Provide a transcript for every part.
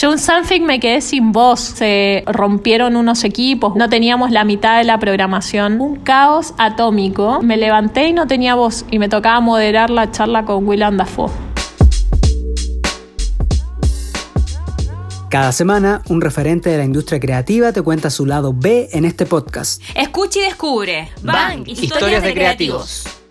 Yo en Sanfic me quedé sin voz, se rompieron unos equipos, no teníamos la mitad de la programación, un caos atómico. Me levanté y no tenía voz y me tocaba moderar la charla con Willem Dafoe. Cada semana, un referente de la industria creativa te cuenta su lado B en este podcast. Escucha y descubre. Van, historias, de, creativos.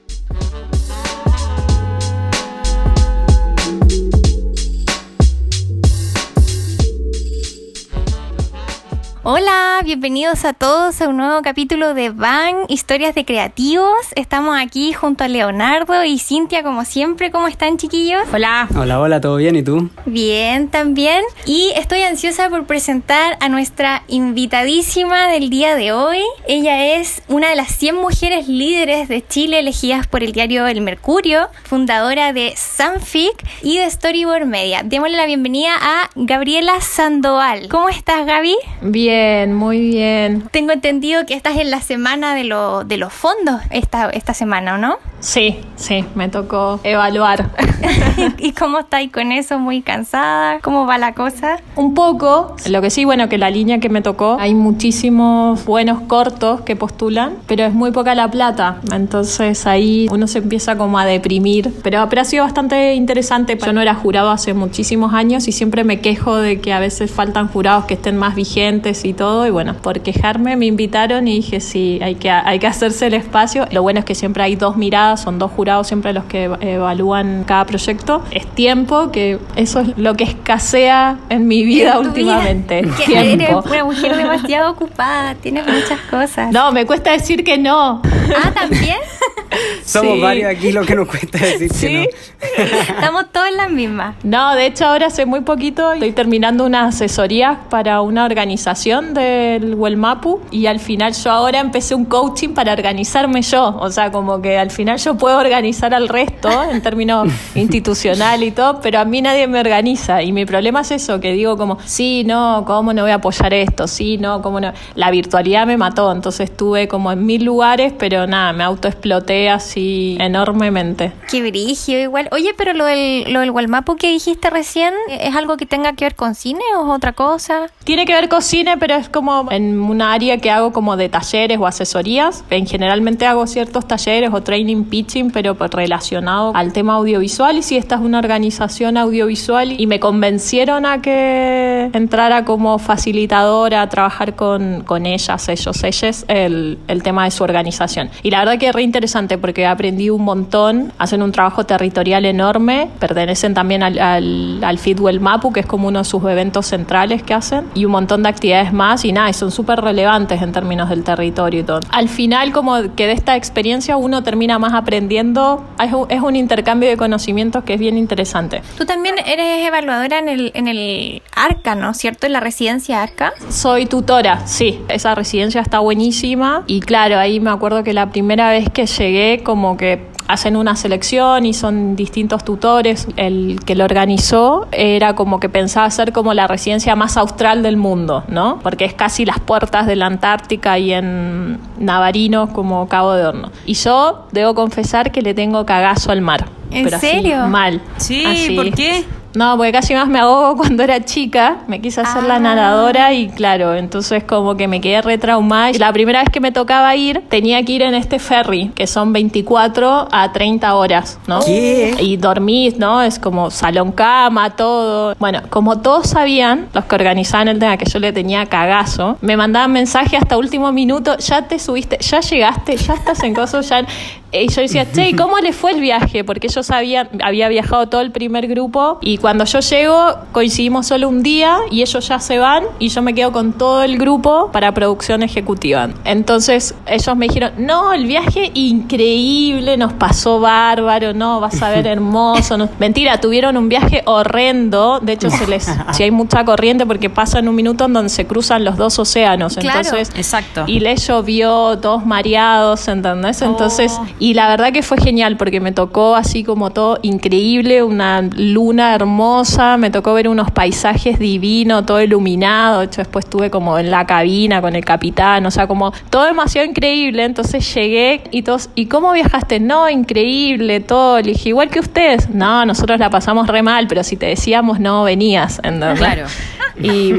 Hola, bienvenidos a todos a un nuevo capítulo de Van, Historias de Creativos. Estamos aquí junto a Leonardo y Cintia como siempre. ¿Cómo están chiquillos? Hola. Hola, hola, ¿todo bien? ¿Y tú? Bien, también. Y estoy ansiosa por presentar a nuestra invitadísima del día de hoy. Ella es una de las 100 mujeres líderes de Chile elegidas por el diario El Mercurio, fundadora de Sanfic y de Storyboard Media. Démosle la bienvenida a Gabriela Sandoval. ¿Cómo estás, Gaby? Bien Bien, muy bien. Tengo entendido que estás en la semana de, lo, de los fondos esta, esta semana, ¿o no? Sí, sí, me tocó evaluar. ¿Y cómo estáis con eso? ¿Muy cansada? ¿Cómo va la cosa? Un poco. Lo que sí, bueno, que la línea que me tocó, hay muchísimos buenos cortos que postulan, pero es muy poca la plata. Entonces ahí uno se empieza como a deprimir. Pero, pero ha sido bastante interesante. Yo no era jurado hace muchísimos años y siempre me quejo de que a veces faltan jurados que estén más vigentes y todo. Y bueno, por quejarme me invitaron y dije, sí, hay que, hay que hacerse el espacio. Lo bueno es que siempre hay dos miradas son dos jurados siempre los que evalúan cada proyecto. Es tiempo, que eso es lo que escasea en mi vida últimamente. Eres una mujer demasiado ocupada, tienes muchas cosas. No, me cuesta decir que no. Ah, ¿también? Somos varios aquí lo que nos cuesta decir que no. Estamos todos en la misma. No, de hecho ahora hace muy poquito estoy terminando una asesoría para una organización del Huelmapu y al final yo ahora empecé un coaching para organizarme yo. O sea, como que al final yo puedo organizar al resto en términos institucional y todo, pero a mí nadie me organiza. Y mi problema es eso, que digo como, sí, no, ¿cómo no voy a apoyar esto? Sí, no, ¿cómo no? La virtualidad me mató, entonces estuve como en mil lugares, pero nada, me autoexploté así enormemente. Qué brillo igual. Oye, pero lo del, lo del Walmapu que dijiste recién, ¿es algo que tenga que ver con cine o es otra cosa? Tiene que ver con cine, pero es como en un área que hago como de talleres o asesorías. En generalmente hago ciertos talleres o training pitching, pero relacionado al tema audiovisual. Y si esta es una organización audiovisual y me convencieron a que entrara como facilitadora a trabajar con, con ellas, ellos, ellas, el, el tema de su organización. Y la verdad que es re interesante porque aprendí un montón, hacen un trabajo territorial enorme, pertenecen también al, al, al Fitwell Mapu, que es como uno de sus eventos centrales que hacen, y un montón de actividades más, y nada, y son súper relevantes en términos del territorio y todo. Al final, como que de esta experiencia uno termina más aprendiendo, es un, es un intercambio de conocimientos que es bien interesante. Tú también eres evaluadora en el, en el ARCA, ¿no? ¿Cierto? En la residencia ARCA. Soy tutora, sí, esa residencia está buenísima, y claro, ahí me acuerdo que la primera vez que llegué, como que hacen una selección y son distintos tutores. El que lo organizó era como que pensaba ser como la residencia más austral del mundo, ¿no? Porque es casi las puertas de la Antártica y en Navarino como Cabo de Horno. Y yo debo confesar que le tengo cagazo al mar. ¿En pero así, serio? mal. Sí, Así. ¿por qué? No, porque casi más me ahogo cuando era chica. Me quise hacer la Ah. nadadora y claro, entonces como que me quedé retraumada. Y la primera vez que me tocaba ir, tenía que ir en este ferry, que son 24 a 30 horas, ¿no? ¿Qué? Y dormís, ¿no? Es como salón cama, todo. Bueno, como todos sabían, los que organizaban el tema que yo le tenía cagazo, me mandaban mensaje hasta último minuto, ya te subiste, ya llegaste, ya estás en coso, ya... Y yo decía, che, ¿y ¿cómo le fue el viaje? Porque ellos sabían, había viajado todo el primer grupo y cuando yo llego coincidimos solo un día y ellos ya se van y yo me quedo con todo el grupo para producción ejecutiva. Entonces ellos me dijeron, no, el viaje increíble, nos pasó bárbaro, no, vas a ver hermoso. no". Mentira, tuvieron un viaje horrendo, de hecho se les, si hay mucha corriente porque pasa en un minuto en donde se cruzan los dos océanos. Claro. Entonces, Exacto. y les llovió, todos mareados, ¿entendés? Entonces, Y la verdad que fue genial porque me tocó así como todo increíble, una luna hermosa, me tocó ver unos paisajes divinos, todo iluminado. De hecho, después estuve como en la cabina con el capitán, o sea, como todo demasiado increíble. Entonces llegué y todos, ¿y cómo viajaste? No, increíble, todo. Le dije, igual que ustedes. No, nosotros la pasamos re mal, pero si te decíamos no venías. Claro. Y,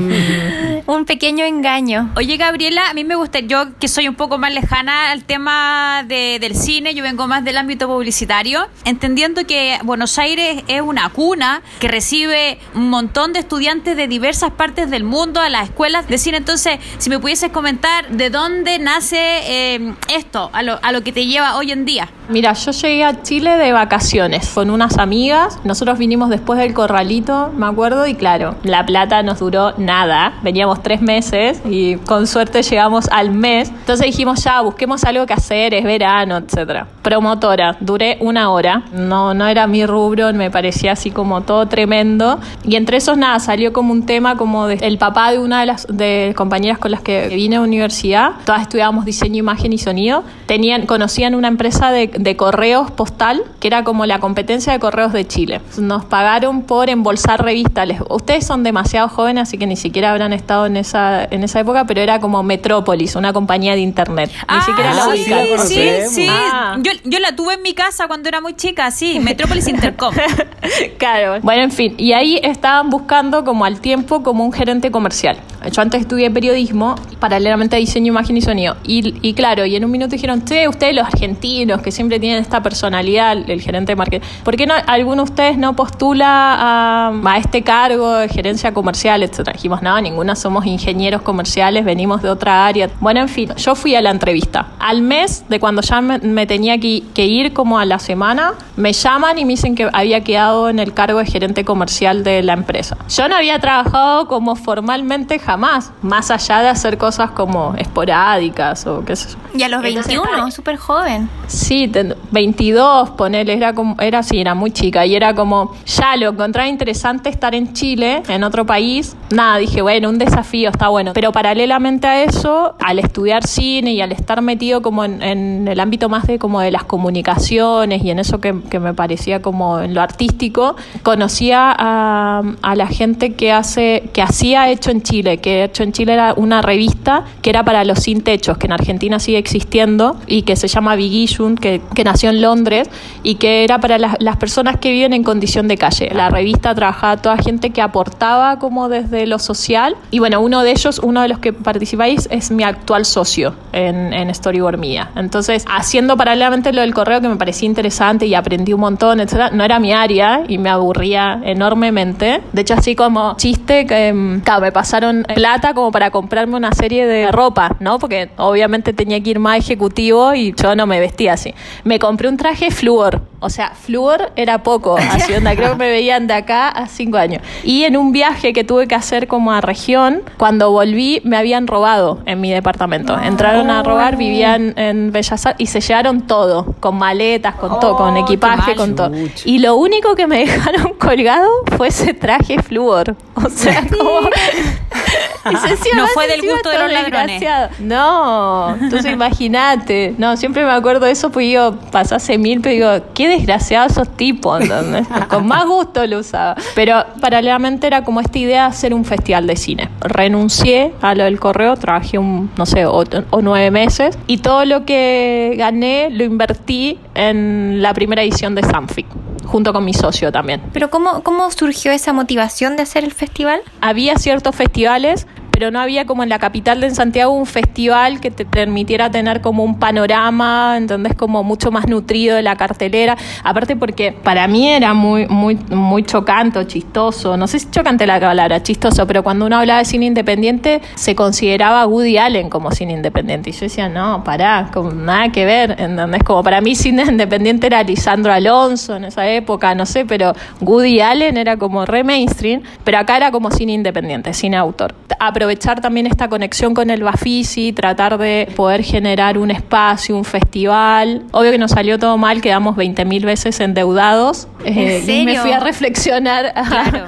un pequeño engaño. Oye, Gabriela, a mí me gusta, yo que soy un poco más lejana al tema de, del cine, yo vengo más del ámbito publicitario, entendiendo que Buenos Aires es una cuna que recibe un montón de estudiantes de diversas partes del mundo a las escuelas de cine. Entonces, si me pudieses comentar de dónde nace eh, esto, a lo, a lo que te lleva hoy en día. Mira, yo llegué a Chile de vacaciones con unas amigas. Nosotros vinimos después del corralito, me acuerdo, y claro, la plata nos duró nada. Veníamos tres meses y con suerte llegamos al mes. Entonces dijimos, ya, busquemos algo que hacer, es verano, etcétera. Promotora, duré una hora. No, no era mi rubro, me parecía así como todo tremendo. Y entre esos nada, salió como un tema como de, el papá de una de las de compañeras con las que vine a la universidad. Todas estudiábamos diseño, imagen y sonido. Tenían, conocían una empresa de, de correos postal, que era como la competencia de correos de Chile. Nos pagaron por embolsar revistas. Ustedes son demasiado jóvenes así que ni siquiera habrán estado en esa, en esa época, pero era como Metrópolis, una compañía de internet. Ni ah, siquiera la sí, sí, sí, ah. Yo, yo, la tuve en mi casa cuando era muy chica, sí, Metrópolis Intercom. claro. Bueno, en fin, y ahí estaban buscando como al tiempo como un gerente comercial. Yo antes estudié periodismo, paralelamente a diseño, imagen y sonido. Y, y claro, y en un minuto dijeron, che, ustedes los argentinos que siempre tienen esta personalidad, el gerente de marketing, ¿por qué no alguno de ustedes no postula a, a este cargo de gerencia comercial, etcétera? Dijimos, no, ninguna somos ingenieros comerciales, venimos de otra área. Bueno, en fin, yo fui a la entrevista. Al mes de cuando ya me, tenía que, que ir como a la semana, me llaman y me dicen que había quedado en el cargo de gerente comercial de la empresa. Yo no había trabajado como formalmente jamás, más allá de hacer cosas como esporádicas o qué sé yo. Y a los 21, súper joven. Sí, 22, ponele, era como, era así, era muy chica y era como, ya lo encontraba interesante estar en Chile, en otro país. Nada, dije, bueno, un desafío, está bueno. Pero paralelamente a eso, al estudiar cine y al estar metido como en, el ámbito más de como de las comunicaciones y en eso que, me parecía como en lo artístico, conocía a, a la gente que hace, que hacía Hecho en Chile, que Hecho en Chile era una revista que era para los sin techos, que en Argentina sigue existiendo y que se llama Bigishun, que, que nació en Londres y que era para las, las, personas que viven en condición de calle. La revista trabajaba toda gente que aportaba como desde lo social y bueno, uno de ellos, uno de los que participáis es mi actual socio en, en Storyboard Mía. Entonces, haciendo paralelamente lo del correo que me parecía interesante y aprendí un montón, etcétera, no era mi área y me aburría enormemente. De hecho, así como chiste, que mm, me pasaron plata como para comprarme una serie de ropa, ¿no? Porque obviamente tenía que ir más ejecutivo y yo no me vestía así. Me compré un traje flúor, o sea, flúor era poco, así onda, creo que me veían de acá a cinco años. Y en un viaje que tuve que hacer como a región, cuando volví me habían robado en mi departamento. Entraron a robar, vivían en Bellas Artes y se llevaron todo, con maletas, con todo, con oh, equipaje, con todo. Y lo único que me dejaron colgado fue ese traje flúor. O sea, como... no fue del gusto de los ladrones. No, entonces imagínate. No, siempre me acuerdo de eso, pues yo pasase mil, pero digo, qué desgraciados esos tipos, Con más gusto lo usaba. Pero paralelamente era como esta idea de hacer un festival de cine. Renuncié a lo del correo, trabajé un, no sé, o, nueve meses, y todo lo que gané lo invertí en la primera edición de Sanfic junto con mi socio también. Pero ¿cómo, ¿cómo surgió esa motivación de hacer el festival? Había ciertos festivales pero no había como en la capital de Santiago un festival que te permitiera tener como un panorama, ¿entendés? Como mucho más nutrido de la cartelera. Aparte porque para mí era muy, muy, muy chocante chistoso. No sé si chocante la palabra, chistoso, pero cuando uno hablaba de cine independiente se consideraba Woody Allen como cine independiente. Y yo decía, no, pará, como nada que ver, ¿entendés? Como para mí cine independiente era Lisandro Alonso en esa época, no sé, pero Woody Allen era como re mainstream, pero acá era como cine independiente, cine autor aprovechar también esta conexión con el Bafisi, tratar de poder generar un espacio, un festival. Obvio que nos salió todo mal, quedamos 20.000 veces endeudados. ¿En Eh, serio? me fui a reflexionar. Claro.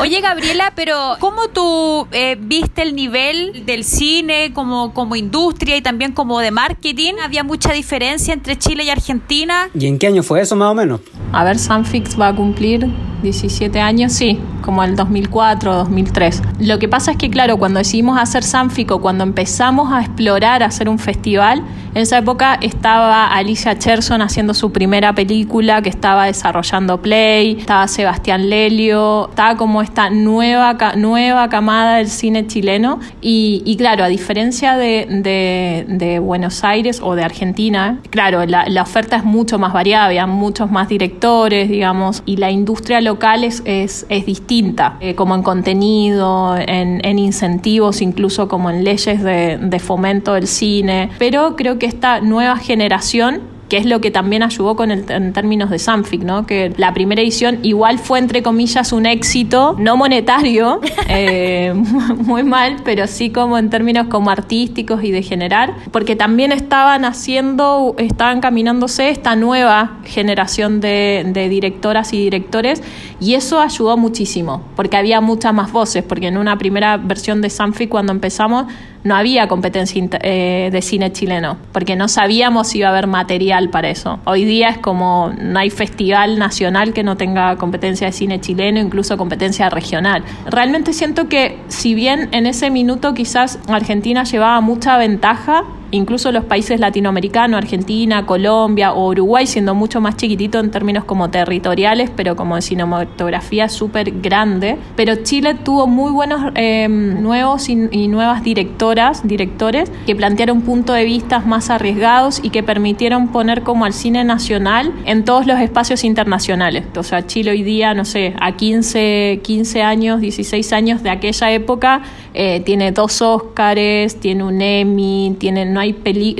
Oye, Gabriela, pero ¿cómo tú eh, viste el nivel del cine como, como industria y también como de marketing? ¿Había mucha diferencia entre Chile y Argentina? ¿Y en qué año fue eso más o menos? A ver, Sanfix va a cumplir 17 años, sí, como el 2004, 2003. Lo que pasa es que, claro, cuando decidimos hacer Sanfic o cuando empezamos a explorar hacer un festival, en esa época estaba Alicia Cherson haciendo su primera película que estaba desarrollando Play, estaba Sebastián Lelio, estaba como esta nueva, nueva camada del cine chileno. Y, claro, a diferencia de, Buenos Aires o de Argentina, claro, la, oferta es mucho más variada, había muchos más directores, digamos, y la industria local es, es, distinta, eh, como en contenido, en, en incentivos, incluso como en leyes de, de fomento del cine. Pero creo que esta nueva generación que es lo que también ayudó con el, en términos de Sanfic, ¿no? Que la primera edición igual fue, entre comillas, un éxito, no monetario, eh, muy mal, pero sí como en términos como artísticos y de generar, porque también estaban haciendo, estaban caminándose esta nueva generación de, de directoras y directores, y eso ayudó muchísimo, porque había muchas más voces, porque en una primera versión de Sanfic cuando empezamos, no había competencia eh, de cine chileno, porque no sabíamos si iba a haber material para eso. Hoy día es como no hay festival nacional que no tenga competencia de cine chileno, incluso competencia regional. Realmente siento que si bien en ese minuto quizás Argentina llevaba mucha ventaja, incluso los países latinoamericanos, Argentina, Colombia o Uruguay, siendo mucho más chiquitito en términos como territoriales, pero como de cinematografía súper grande. Pero Chile tuvo muy buenos eh, nuevos y, nuevas directoras, directores, que plantearon puntos de vista más arriesgados y que permitieron poner como al cine nacional en todos los espacios internacionales. O sea, Chile hoy día, no sé, a 15, 15 años, 16 años de aquella época, eh, tiene dos Óscares, tiene un Emmy, tiene, no,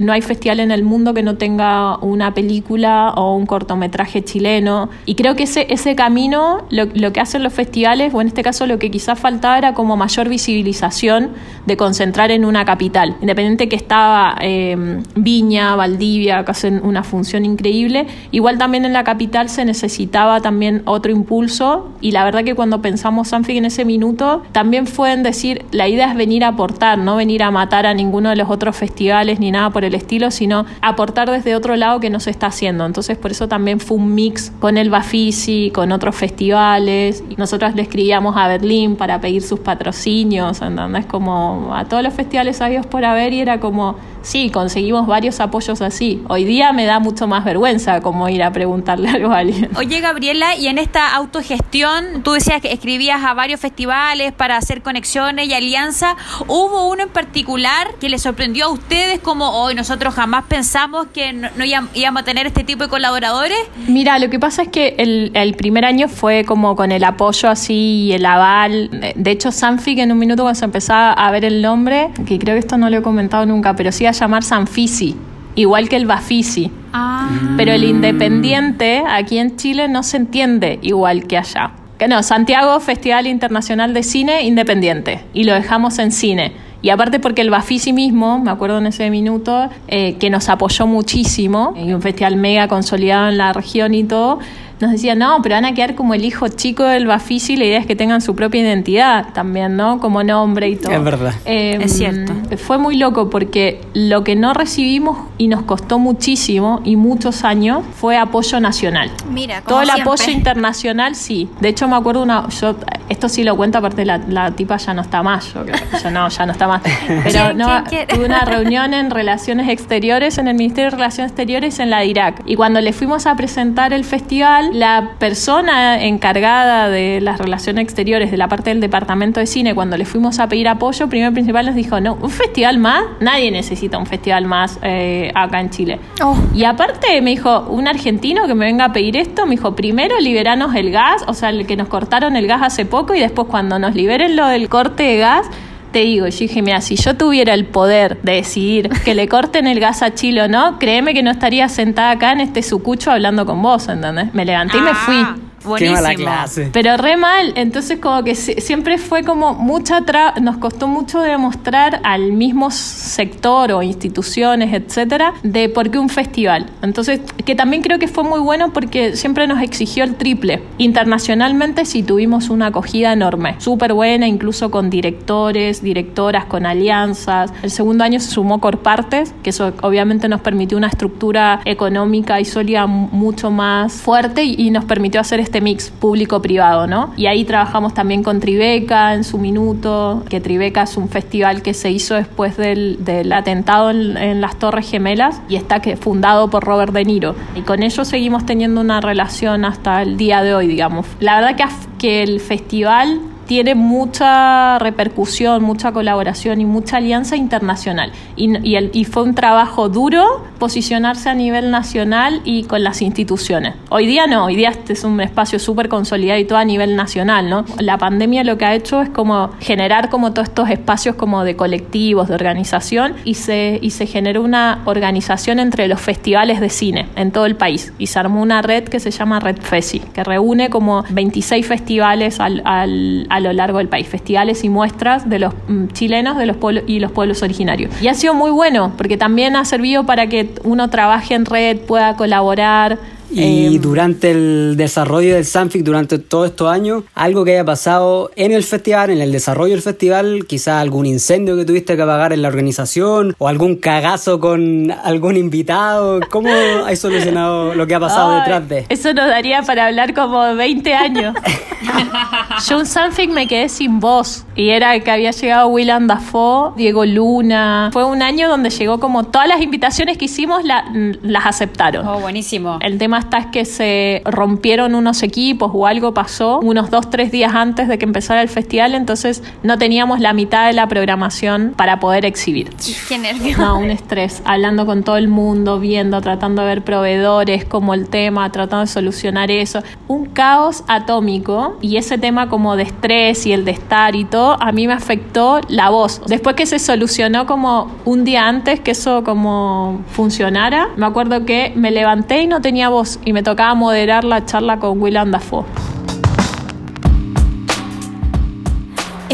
no hay festival en el mundo que no tenga una película o un cortometraje chileno. Y creo que ese, camino, lo, lo que hacen los festivales, o en este caso lo que quizás faltaba era como mayor visibilización de concentrar en una capital. Independiente que estaba eh, Viña, Valdivia, que hacen una función increíble, igual también en la capital se necesitaba también otro impulso y la verdad que cuando pensamos Sanfic en ese minuto, también fue en decir, la idea es venir a aportar, no venir a matar a ninguno de los otros festivales ni nada por el estilo, sino aportar desde otro lado que no se está haciendo. Entonces por eso también fue un mix con el Bafisi, con otros festivales. Nosotros le escribíamos a Berlín para pedir sus patrocinios, ¿entendés? Como a todos los festivales sabios por haber y era como, sí, conseguimos varios apoyos así. Hoy día me da mucho más vergüenza como ir a preguntarle algo a alguien. Oye, Gabriela, y en esta autogestión, tú decías que escribías a varios festivales para hacer conexiones y alianzas. ¿Hubo uno en particular que les sorprendió a ustedes como hoy nosotros jamás pensamos que no, no íbam- íbamos a tener este tipo de colaboradores? Mira, lo que pasa es que el, el primer año fue como con el apoyo así y el aval. De hecho, Sanfic en un minuto cuando se empezaba a ver el nombre, que creo que esto no lo he comentado nunca, pero sí llamar Sanfisi, igual que el Bafisi. Ah. Pero el independiente aquí en Chile no se entiende igual que allá. Que no, Santiago Festival Internacional de Cine Independiente. Y lo dejamos en cine. Y aparte porque el Bafisi mismo, me acuerdo en ese minuto, eh, que nos apoyó muchísimo, y un festival mega consolidado en la región y todo, nos decía, no, pero van a quedar como el hijo chico del Bafisi, la idea es que tengan su propia identidad también, ¿no? Como nombre y todo. Es verdad. Eh, Es cierto. Fue muy loco porque lo que no recibimos y nos costó muchísimo y muchos años fue apoyo nacional. Mira, como Todo el siempre. apoyo internacional, sí. De hecho, me acuerdo una. Yo, esto sí lo cuento, aparte la, la tipa ya no está más. Yo, creo. Yo no, ya no está más. Pero ¿Quién, no, tuve una reunión en Relaciones Exteriores, en el Ministerio de Relaciones Exteriores en la de Irak. Y cuando le fuimos a presentar el festival, la persona encargada de las relaciones exteriores de la parte del departamento de cine, cuando le fuimos a pedir apoyo, primero y principal nos dijo: No, ¿un festival más? Nadie necesita un festival más eh, acá en Chile. Oh. Y aparte me dijo, un argentino que me venga a pedir esto, me dijo, primero liberanos el gas, o sea, el que nos cortaron el gas hace poco y después cuando nos liberen lo del corte de gas, te digo, yo dije, mira, si yo tuviera el poder de decidir que le corten el gas a Chile o no, créeme que no estaría sentada acá en este sucucho hablando con vos, ¿entendés? Me levanté y me fui. Buenísimo. Qué mala clase. Pero re mal, entonces como que siempre fue como mucha tra nos costó mucho demostrar al mismo sector o instituciones, etcétera, de por qué un festival. Entonces, que también creo que fue muy bueno porque siempre nos exigió el triple. Internacionalmente sí tuvimos una acogida enorme, súper buena, incluso con directores, directoras, con alianzas. El segundo año se sumó Corpartes, que eso obviamente nos permitió una estructura económica y sólida mu- mucho más fuerte y, y nos permitió hacer este mix público-privado, ¿no? Y ahí trabajamos también con Tribeca en su minuto, que Tribeca es un festival que se hizo después del, del atentado en, en las Torres Gemelas y está que, fundado por Robert De Niro. Y con ellos seguimos teniendo una relación hasta el día de hoy, digamos. La verdad que, que el festival tiene mucha repercusión, mucha colaboración y mucha alianza internacional. Y, y el- y fue un trabajo duro posicionarse a nivel nacional y con las instituciones. Hoy día no, hoy día este es un espacio súper consolidado y todo a nivel nacional, ¿no? La pandemia lo que ha hecho es como generar como todos estos espacios como de colectivos, de organización y se, y se generó una organización entre los festivales de cine en todo el país y se armó una red que se llama Red Fesi, que reúne como 26 festivales al- al- a lo largo del país, festivales y muestras de los mm, chilenos de los y los pueblos originarios. Y ha sido muy bueno porque también ha servido para que uno trabaje en red, pueda colaborar. Y eh, durante el desarrollo del Sanfic, durante todos estos años, algo que haya pasado en el festival, en el desarrollo del festival, quizás algún incendio que tuviste que apagar en la organización o algún cagazo con algún invitado. ¿Cómo has solucionado lo que ha pasado Ay, detrás de? Eso nos daría para hablar como 20 años. Yo en Sanfic me quedé sin voz. Y era que había llegado Willem Dafoe, Diego Luna. Fue un año donde llegó como todas las invitaciones que hicimos la- las aceptaron. Oh, buenísimo. El tema está es que se rompieron unos equipos o algo pasó unos dos, tres días antes de que empezara el festival, entonces no teníamos la mitad de la programación para poder exhibir. Qué nervio. No, un estrés, hablando con todo el mundo, viendo, tratando de ver proveedores, como el tema, tratando de solucionar eso. Un caos atómico y ese tema como de estrés y el de estar y todo, a mí me afectó la voz. Después que se solucionó como un día antes que eso como funcionara, me acuerdo que me levanté y no tenía voz y me tocaba moderar la charla con Willem Dafoe.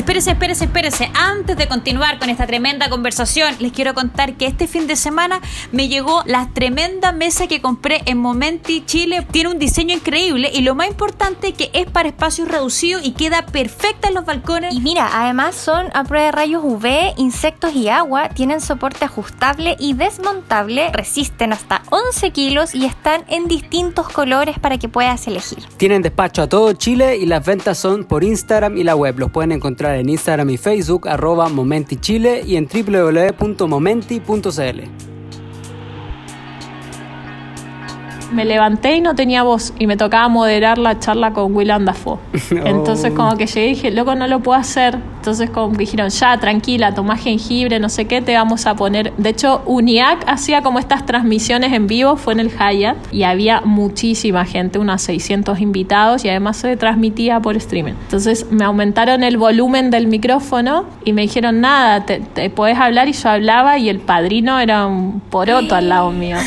Espérese, espérese, espérese. Antes de continuar con esta tremenda conversación, les quiero contar que este fin de semana me llegó la tremenda mesa que compré en Momenti Chile. Tiene un diseño increíble y lo más importante que es para espacios reducidos y queda perfecta en los balcones. Y mira, además son a prueba de rayos UV, insectos y agua, tienen soporte ajustable y desmontable, resisten hasta 11 kilos y están en distintos colores para que puedas elegir. Tienen despacho a todo Chile y las ventas son por Instagram y la web. Los pueden encontrar en Instagram y Facebook, arroba Momenti Chile y en www.momenti.cl. me levanté y no tenía voz y me tocaba moderar la charla con Willem Dafoe. Entonces como que llegué y dije, loco, no lo puedo hacer. Entonces como que dijeron, ya, tranquila, tomá jengibre, no sé qué, te vamos a poner. De hecho, UNIAC hacía como estas transmisiones en vivo, fue en el Hyatt, y había muchísima gente, unos 600 invitados, y además se transmitía por streaming. Entonces me aumentaron el volumen del micrófono y me dijeron, nada, te, te podés hablar, y yo hablaba, y el padrino era un poroto al lado mío.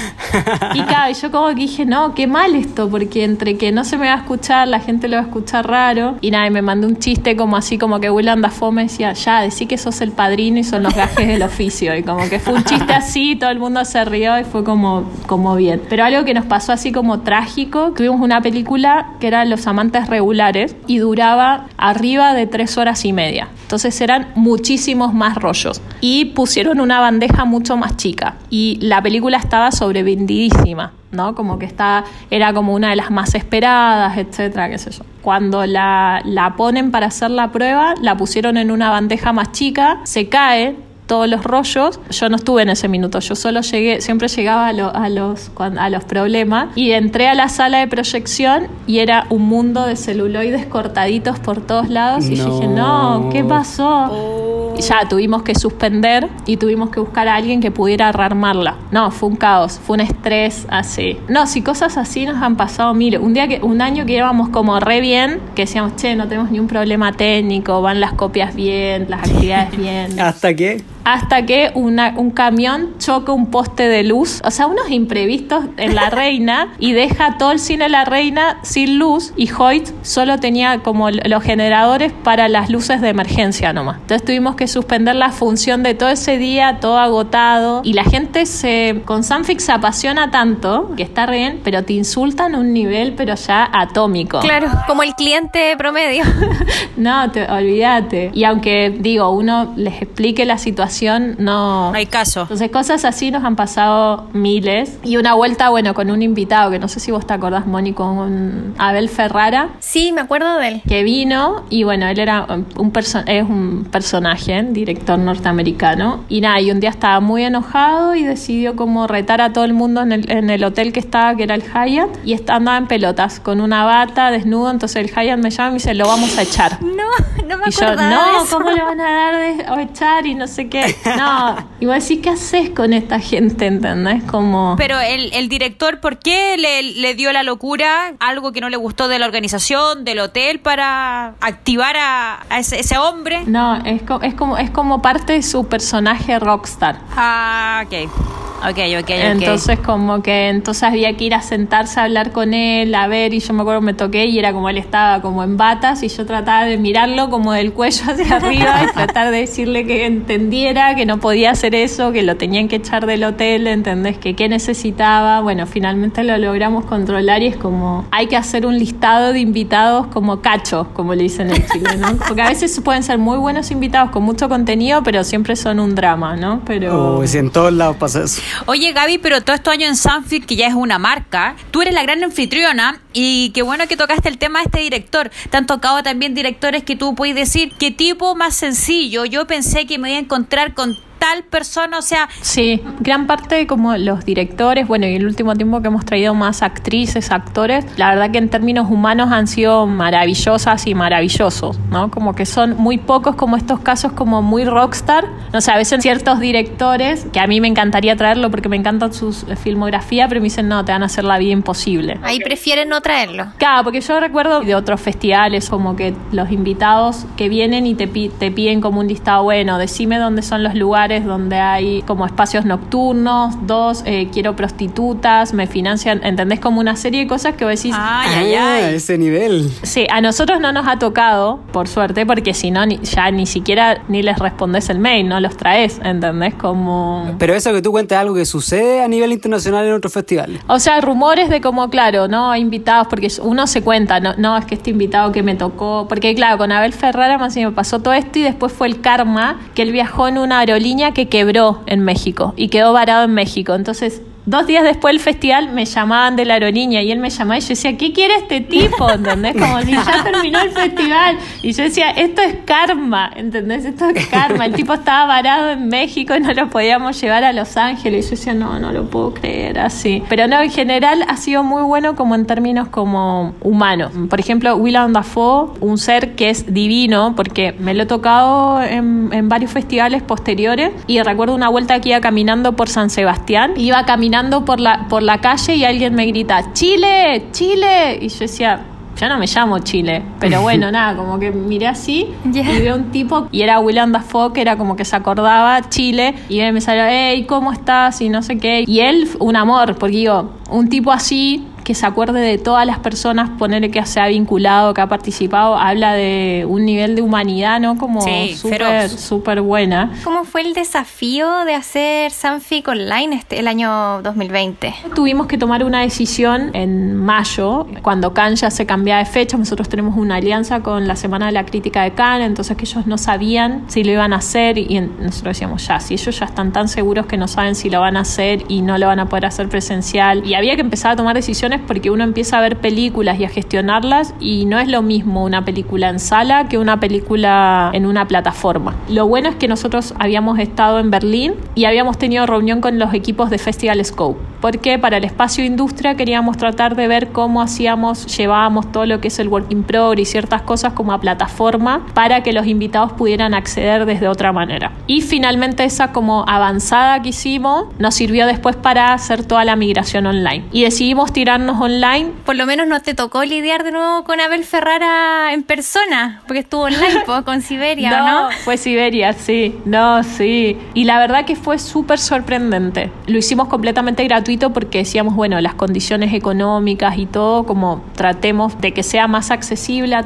Y claro, yo como que dije, no, qué mal esto, porque entre que no se me va a escuchar, la gente lo va a escuchar raro. Y nada, y me mandó un chiste como así, como que Willem Dafoe me decía, ya, decí que sos el padrino y son los gajes del oficio. Y como que fue un chiste así, todo el mundo se rió y fue como, como bien. Pero algo que nos pasó así como trágico, tuvimos una película que era Los Amantes Regulares y duraba arriba de tres horas y media. Entonces eran muchísimos más rollos. Y pusieron una bandeja mucho más chica. Y la película estaba sobrevendidísima. ¿No? Como que está, era como una de las más esperadas, etcétera, qué sé yo. Cuando la, la ponen para hacer la prueba, la pusieron en una bandeja más chica, se cae todos los rollos. Yo no estuve en ese minuto, yo solo llegué, siempre llegaba a, lo, a, los, a los problemas y entré a la sala de proyección y era un mundo de celuloides cortaditos por todos lados y yo dije, no, ¿qué pasó? Y ya tuvimos que suspender y tuvimos que buscar a alguien que pudiera rearmarla. No, fue un caos, fue un estrés así. No, si cosas así nos han pasado mil. Un día que, un año que íbamos como re bien, que decíamos, che, no tenemos ni un problema técnico, van las copias bien, las actividades bien. ¿Hasta qué? Hasta que una, un camión choca un poste de luz, o sea, unos imprevistos en la reina y deja todo el cine La Reina sin luz y Hoyt solo tenía como los generadores para las luces de emergencia nomás. Entonces tuvimos que suspender la función de todo ese día, todo agotado y la gente se con Sanfix se apasiona tanto que está bien, pero te insultan a un nivel pero ya atómico. Claro, como el cliente promedio. no, te, olvídate. Y aunque digo, uno les explique la situación, no... No hay caso. Entonces cosas así nos han pasado miles. Y una vuelta, bueno, con un invitado, que no sé si vos te acordás, Moni, con Abel Ferrara. Sí, me acuerdo de él. Que vino y bueno, él era un es un personaje, director norteamericano. Y nada, y un día estaba muy enojado y decidió como retar a todo el mundo en el, en el hotel que estaba, que era el Hyatt. Y andaba en pelotas, con una bata, desnudo. Entonces el Hyatt me llama y me dice, lo vamos a echar. No, no me y yo, no, ¿cómo le van a dar de echar y no sé qué? No. Y vos decís, ¿qué haces con esta gente? ¿Entendés? Como... Pero el, el director, ¿por qué le, le dio la locura? Algo que no le gustó de la organización, del hotel, para activar a, ese, hombre. No, es, es, como, es como parte de su personaje rockstar. Ah, ok. Ok, ok, Entonces como que entonces había que ir a sentarse a hablar con él, a ver, y yo me acuerdo me toqué y era como él estaba como en batas y yo trataba de mirarlo como del cuello hacia arriba y tratar de decirle que entendiera, que no podía hacer eso, que lo tenían que echar del hotel, ¿entendés? Que qué necesitaba. Bueno, finalmente lo logramos controlar y es como hay que hacer un listado de invitados como cacho, como le dicen en Chile, ¿no? Porque a veces pueden ser muy buenos invitados con mucho contenido, pero siempre son un drama, ¿no? Pero... Oh, si en todos lados pasa eso. Oye, Gaby, pero todo estos años en Sanfield, que ya es una marca, tú eres la gran anfitriona y qué bueno que tocaste el tema de este director. Te han tocado también directores que tú puedes decir, ¿qué tipo más sencillo? Yo pensé que me iba a encontrar con tal persona, o sea... Sí, gran parte de como los directores, bueno, y el último tiempo que hemos traído más actrices, actores, la verdad que en términos humanos han sido maravillosas y maravillosos, ¿no? Como que son muy pocos como estos casos como muy rockstar, no sé, a veces ciertos directores, que a mí me encantaría traerlo porque me encantan su filmografía, pero me dicen, no, te van a hacer la vida imposible. Ahí prefieren no traerlo. Claro, porque yo recuerdo de otros festivales como que los invitados que vienen y te, te piden como un listado, bueno, decime dónde son los lugares donde hay como espacios nocturnos, dos, eh, quiero prostitutas, me financian, ¿entendés? Como una serie de cosas que vos decís, ay, ay, ah, ay. ese nivel. Sí, a nosotros no nos ha tocado, por suerte, porque si no, ya ni siquiera ni les respondes el mail, no los traes, ¿entendés? Como... Pero eso que tú cuentas algo que sucede a nivel internacional en otros festivales. O sea, rumores de como, claro, ¿no? Invitados, porque uno se cuenta, no, no es que este invitado que me tocó, porque claro, con Abel Ferrara más me pasó todo esto y después fue el karma, que él viajó en una aerolínea que quebró en México y quedó varado en México. Entonces Dos días después del festival me llamaban de la aerolínea y él me llamaba y yo decía, ¿qué quiere este tipo? ¿Entendés? Como si ya terminó el festival. Y yo decía, esto es karma, ¿entendés? Esto es karma. El tipo estaba varado en México y no lo podíamos llevar a Los Ángeles. Y yo decía, no, no lo puedo creer así. Pero no, en general ha sido muy bueno como en términos como humanos. Por ejemplo, Willem Dafoe, un ser que es divino, porque me lo he tocado en, en varios festivales posteriores y recuerdo una vuelta que iba caminando por San Sebastián. Iba caminando por la, por la calle y alguien me grita, Chile, Chile. Y yo decía, yo no me llamo Chile, pero bueno, nada, como que miré así y veo un tipo y era William Dafoe, que era como que se acordaba Chile y él me salió, hey, ¿cómo estás? Y no sé qué. Y él, un amor, porque digo, un tipo así que se acuerde de todas las personas, ponerle que se ha vinculado, que ha participado, habla de un nivel de humanidad, ¿no? Como súper, súper buena. ¿Cómo fue el desafío de hacer Sanfic online este, el año 2020? Tuvimos que tomar una decisión en mayo, cuando Cannes ya se cambiaba de fecha. Nosotros tenemos una alianza con la Semana de la Crítica de Cannes, entonces que ellos no sabían si lo iban a hacer y nosotros decíamos, ya, si ellos ya están tan seguros que no saben si lo van a hacer y no lo van a poder hacer presencial. Y había que empezar a tomar decisiones porque uno empieza a ver películas y a gestionarlas y no es lo mismo una película en sala que una película en una plataforma. Lo bueno es que nosotros habíamos estado en Berlín y habíamos tenido reunión con los equipos de Festival Scope, porque para el espacio industria queríamos tratar de ver cómo hacíamos, llevábamos todo lo que es el work in progress y ciertas cosas como a plataforma para que los invitados pudieran acceder desde otra manera. Y finalmente esa como avanzada que hicimos nos sirvió después para hacer toda la migración online. Y decidimos tirar online. Por lo menos no te tocó lidiar de nuevo con Abel Ferrara en persona, porque estuvo online con Siberia, no, ¿no? Fue Siberia, sí. No, sí. Y la verdad que fue súper sorprendente. Lo hicimos completamente gratuito porque decíamos, bueno, las condiciones económicas y todo, como tratemos de que sea más accesible a,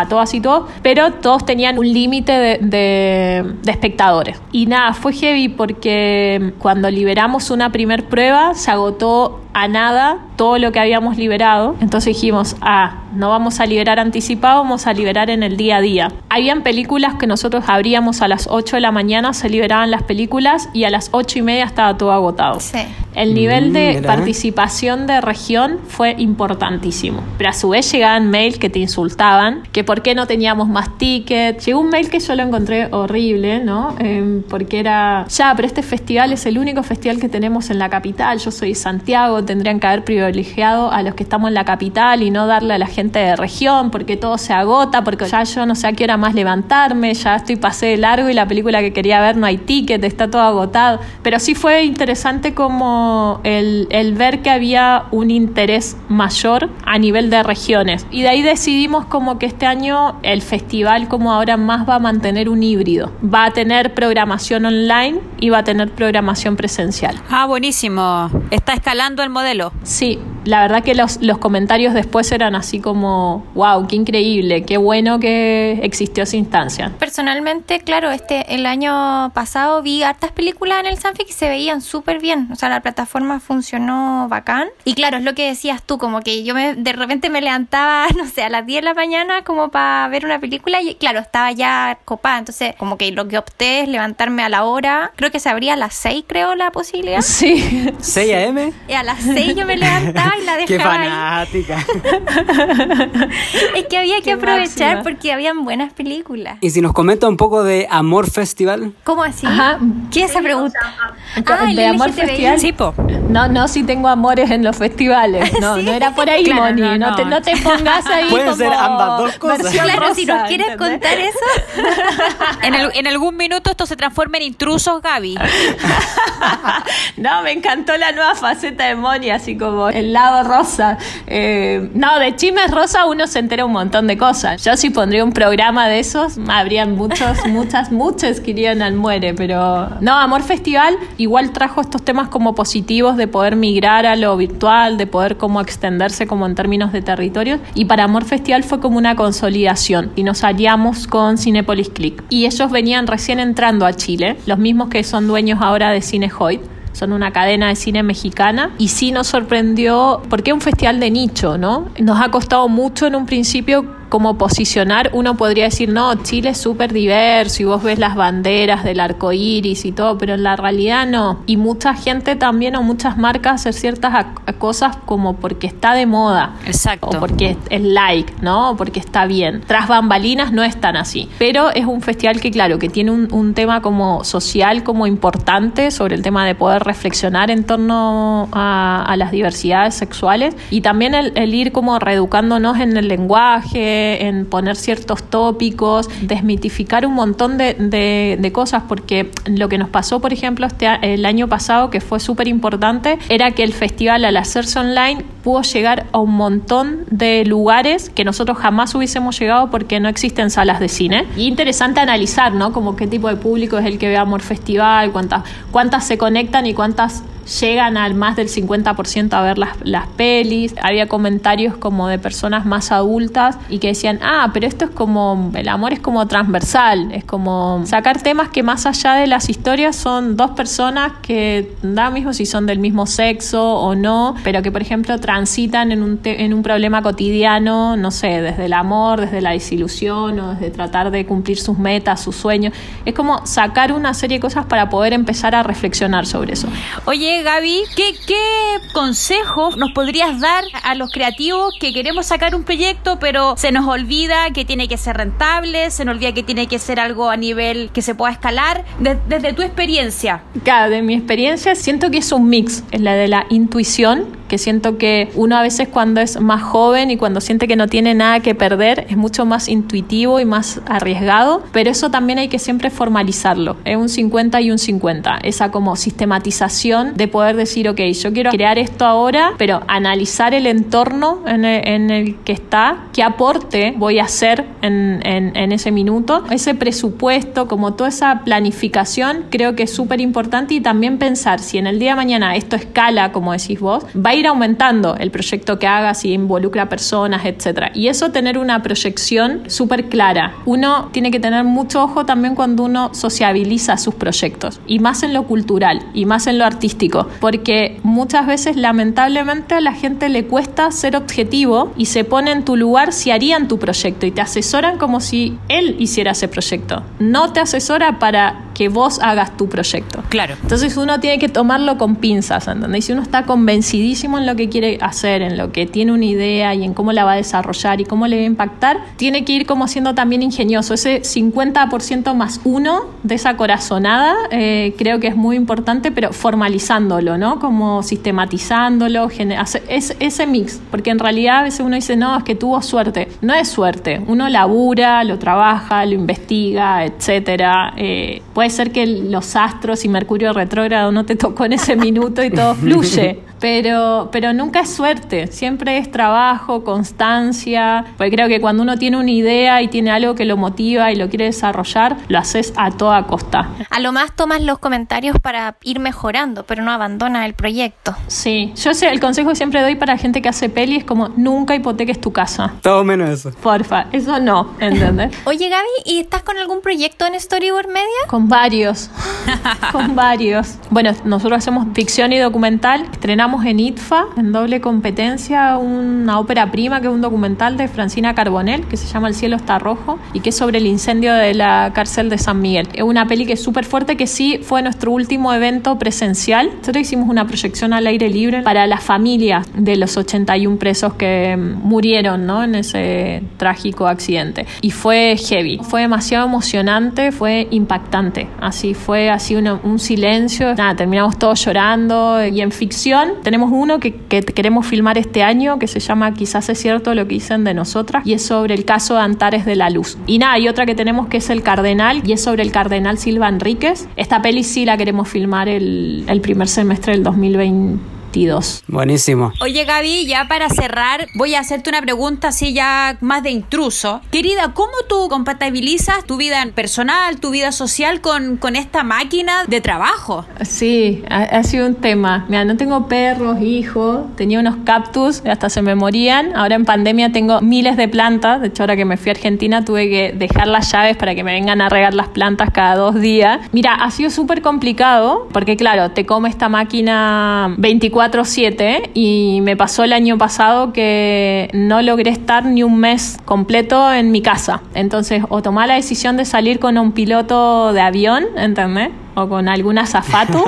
a, todas y todos, pero todos tenían un límite de, de espectadores. Y nada, fue heavy porque cuando liberamos una primer prueba se agotó a nada todo lo que habíamos liberado. Entonces dijimos, ah, no vamos a liberar anticipado, vamos a liberar en el día a día. Habían películas que nosotros abríamos a las 8 de la mañana, se liberaban las películas y a las 8 y media estaba todo agotado. Sí. El nivel de participación de región fue importantísimo. Pero a su vez llegaban mails que te insultaban, que por qué no teníamos más tickets. Llegó un mail que yo lo encontré horrible, ¿no? Em, porque era, ya, pero este festival es el único festival que tenemos en la capital, yo soy Santiago, tendrían que haber privilegiado a los que estamos en la capital y no darle a la gente de región, porque todo se agota, porque ya yo no sé a qué hora más levantarme, ya estoy pasé de largo y la película que quería ver no hay ticket, está todo agotado. Pero sí fue interesante como el, ver que había un interés mayor a nivel de regiones. Y de ahí decidimos como que este año el festival como ahora más va a mantener un híbrido. Va a tener programación online y va a tener programación presencial. Ah, buenísimo. Está escalando el modelo. Sí, la verdad que los, los comentarios después eran así como, wow, qué increíble, qué bueno que existió esa instancia. Personalmente, claro, este el año pasado vi hartas películas en el Sanfic y se veían súper bien. O sea, la plataforma funcionó bacán. Y claro, es lo que decías tú, como que yo me, de repente me levantaba, no sé, a las 10 de la mañana como para ver una película y claro, estaba ya copada. Entonces, como que lo que opté es levantarme a la hora. Creo que se abría a las 6, creo, la posibilidad. Sí. ¿6 a.m.? Y a las 6 yo me levantaba y la dejaba. ¡Qué fanática! es que había que aprovechar porque habían buenas películas. Y si nos comenta un poco de Amor Festival. ¿Cómo así? Ajá. ¿Qué es esa pregunta? Ah, de Amor Festival. Sí, no, no, si tengo amores en los festivales. No, no era por ahí, Moni. No, te, no te pongas ahí. Pueden ser ambas dos cosas. Claro, si nos quieres contar eso. en, en, algún minuto esto se transforma en intrusos, Gaby. no, me encantó la nueva faceta de Moni, así como el Eh, no, de Chimes Rosa uno se entera un montón de cosas. Yo si pondría un programa de esos, habrían muchos, muchas, muchas que irían al muere, pero no, Amor Festival igual trajo estos temas como positivos de poder migrar a lo virtual, de poder como extenderse como en términos de territorios. Y para Amor Festival fue como una consolidación y nos aliamos con Cinepolis Click. Y ellos venían recién entrando a Chile, los mismos que son dueños ahora de Cine Hoyt son una cadena de cine mexicana y sí nos sorprendió porque es un festival de nicho, ¿no? Nos ha costado mucho en un principio como posicionar, uno podría decir, no, Chile es súper diverso y vos ves las banderas del arco iris y todo, pero en la realidad no. Y mucha gente también o muchas marcas hacer ciertas cosas como porque está de moda. Exacto. O porque es like, ¿no? O porque está bien. Tras bambalinas no es tan así. Pero es un festival que, claro, que tiene un, un tema como social, como importante sobre el tema de poder reflexionar en torno a, a las diversidades sexuales y también el, el ir como reeducándonos en el lenguaje en poner ciertos tópicos, desmitificar un montón de, de, cosas, porque lo que nos pasó, por ejemplo, este, el año pasado, que fue súper importante, era que el festival al hacerse online pudo llegar a un montón de lugares que nosotros jamás hubiésemos llegado porque no existen salas de cine. Y interesante analizar, ¿no? Como qué tipo de público es el que ve Amor Festival, cuántas, cuántas se conectan y cuántas llegan al más del 50% a ver las, las pelis. Había comentarios como de personas más adultas y que decían, ah, pero esto es como, el amor es como transversal, es como sacar temas que más allá de las historias son dos personas que da mismo si son del mismo sexo o no, pero que por ejemplo transitan en un, en un problema cotidiano, no sé, desde el amor, desde la desilusión o desde tratar de cumplir sus metas, sus sueños. Es como sacar una serie de cosas para poder empezar a reflexionar sobre eso. Oye, Gaby, ¿qué, consejos nos podrías dar a los creativos que queremos sacar un proyecto, pero se nos olvida que tiene que ser rentable, se nos olvida que tiene que ser algo a nivel que se pueda escalar? desde tu experiencia. Claro, de mi experiencia siento que es un mix, es la de la intuición que siento que uno a veces cuando es más joven y cuando siente que no tiene nada que perder es mucho más intuitivo y más arriesgado, pero eso también hay que siempre formalizarlo. Es un 50 y un 50, esa como sistematización de poder decir, ok, yo quiero crear esto ahora, pero analizar el entorno en el, que está, qué aporte voy a hacer en, en ese minuto, ese presupuesto, como toda esa planificación, creo que es súper importante y también pensar si en el día de mañana esto escala, como decís vos, va a ir aumentando el proyecto que hagas y involucra personas, etcétera. Y eso tener una proyección súper clara. Uno tiene que tener mucho ojo también cuando uno sociabiliza sus proyectos, y más en lo cultural, y más en lo artístico, porque muchas veces lamentablemente a la gente le cuesta ser objetivo y se pone en tu lugar si harían tu proyecto y te asesoran como si él hiciera ese proyecto. No te asesora para que vos hagas tu proyecto. Claro. Entonces uno tiene que tomarlo con pinzas, ¿entendés? Si uno está convencidísimo en lo que quiere hacer, en lo que tiene una idea y en cómo la va a desarrollar y cómo le va a impactar, tiene que ir como siendo también ingenioso. Ese 50% más uno de esa corazonada eh, creo que es muy importante, pero formalizándolo, ¿no? Como sistematizándolo, es, ese mix, porque en realidad a veces uno dice, no, es que tuvo suerte. No es suerte, uno labura, lo trabaja, lo investiga, etcétera. Eh, puede ser que los astros y Mercurio retrógrado no te tocó en ese minuto y todo fluye pero, pero nunca es suerte, siempre es trabajo, constancia, porque creo que cuando uno tiene una idea y tiene algo que lo motiva y lo quiere desarrollar, lo haces a toda costa. A lo más tomas los comentarios para ir mejorando, pero no abandonas el proyecto. Sí, yo sé, el consejo que siempre doy para gente que hace peli es como nunca hipoteques tu casa. Todo menos eso. Porfa, eso no, ¿entendés? Oye Gaby, ¿y estás con algún proyecto en Storyboard Media? Con varios, con varios. Bueno, nosotros hacemos ficción y documental, estrenamos en ITFA, en doble competencia, una ópera prima que es un documental de Francina Carbonell que se llama El cielo está rojo y que es sobre el incendio de la cárcel de San Miguel. Es una peli que es súper fuerte que sí fue nuestro último evento presencial. Nosotros hicimos una proyección al aire libre para las familias de los 81 presos que murieron ¿no? en ese trágico accidente. Y fue heavy, fue demasiado emocionante, fue impactante. Así fue así un silencio. Nada, terminamos todos llorando y en ficción tenemos uno que, queremos filmar este año que se llama Quizás es cierto lo que dicen de nosotras y es sobre el caso de Antares de la Luz. Y nada, hay otra que tenemos que es El Cardenal y es sobre el Cardenal Silva Enríquez. Esta peli sí la queremos filmar el, el primer semestre del 2020 Buenísimo. Oye Gaby, ya para cerrar, voy a hacerte una pregunta así ya más de intruso. Querida, ¿cómo tú compatibilizas tu vida personal, tu vida social con, con esta máquina de trabajo? Sí, ha, sido un tema. Mira, no tengo perros, hijos, tenía unos cactus, hasta se me morían. Ahora en pandemia tengo miles de plantas. De hecho, ahora que me fui a Argentina tuve que dejar las llaves para que me vengan a regar las plantas cada dos días. Mira, ha sido súper complicado porque claro, te come esta máquina 24 4-7 y me pasó el año pasado que no logré estar ni un mes completo en mi casa. Entonces, o tomar la decisión de salir con un piloto de avión, ¿entendés? O con algún azafato.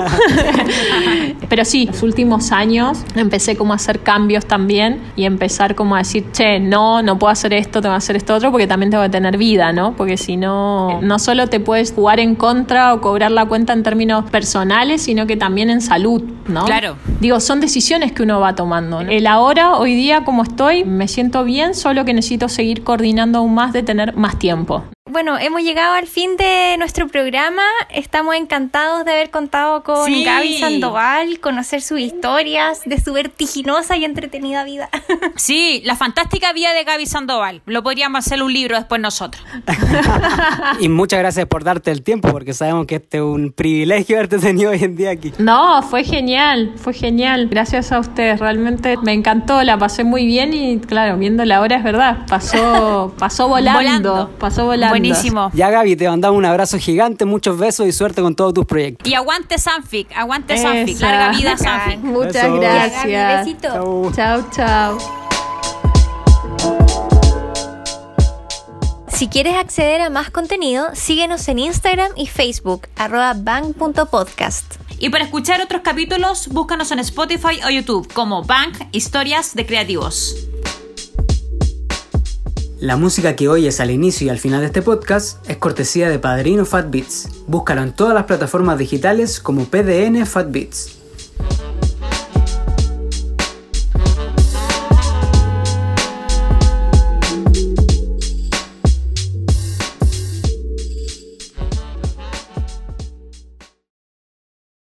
Pero sí, los últimos años empecé como a hacer cambios también y empezar como a decir, che, no, no puedo hacer esto, tengo que hacer esto otro, porque también tengo que tener vida, ¿no? Porque si no, no solo te puedes jugar en contra o cobrar la cuenta en términos personales, sino que también en salud, ¿no? Claro. Digo, son decisiones que uno va tomando. El ahora, hoy día, como estoy, me siento bien, solo que necesito seguir coordinando aún más de tener más tiempo. Bueno, hemos llegado al fin de nuestro programa. Estamos encantados de haber contado con Gaby Sandoval, conocer sus historias de su vertiginosa y entretenida vida. Sí, la fantástica vida de Gaby Sandoval. Lo podríamos hacer un libro después nosotros. y muchas gracias por darte el tiempo, porque sabemos que este es un privilegio haberte tenido hoy en día aquí. No, fue genial, fue genial. Gracias a ustedes, realmente me encantó, la pasé muy bien y claro, viendo la hora es verdad, pasó, pasó volando, pasó volando. Buenísimo. Ya Gaby, te mandamos un abrazo gigante, muchos besos y suerte con todos tus proyectos. Y aguante Sanfic, aguante Sanfic, larga vida Sanfic. Muchas gracias. Besito. Chao, chao. Si quieres acceder a más contenido, síguenos en Instagram y Facebook, arroba bang.podcast. Y para escuchar otros capítulos, búscanos en Spotify o YouTube como Bank Historias de Creativos. La música que oyes al inicio y al final de este podcast es cortesía de Padrino Fat Beats. Búscalo en todas las plataformas digitales como PDN Fat Beats.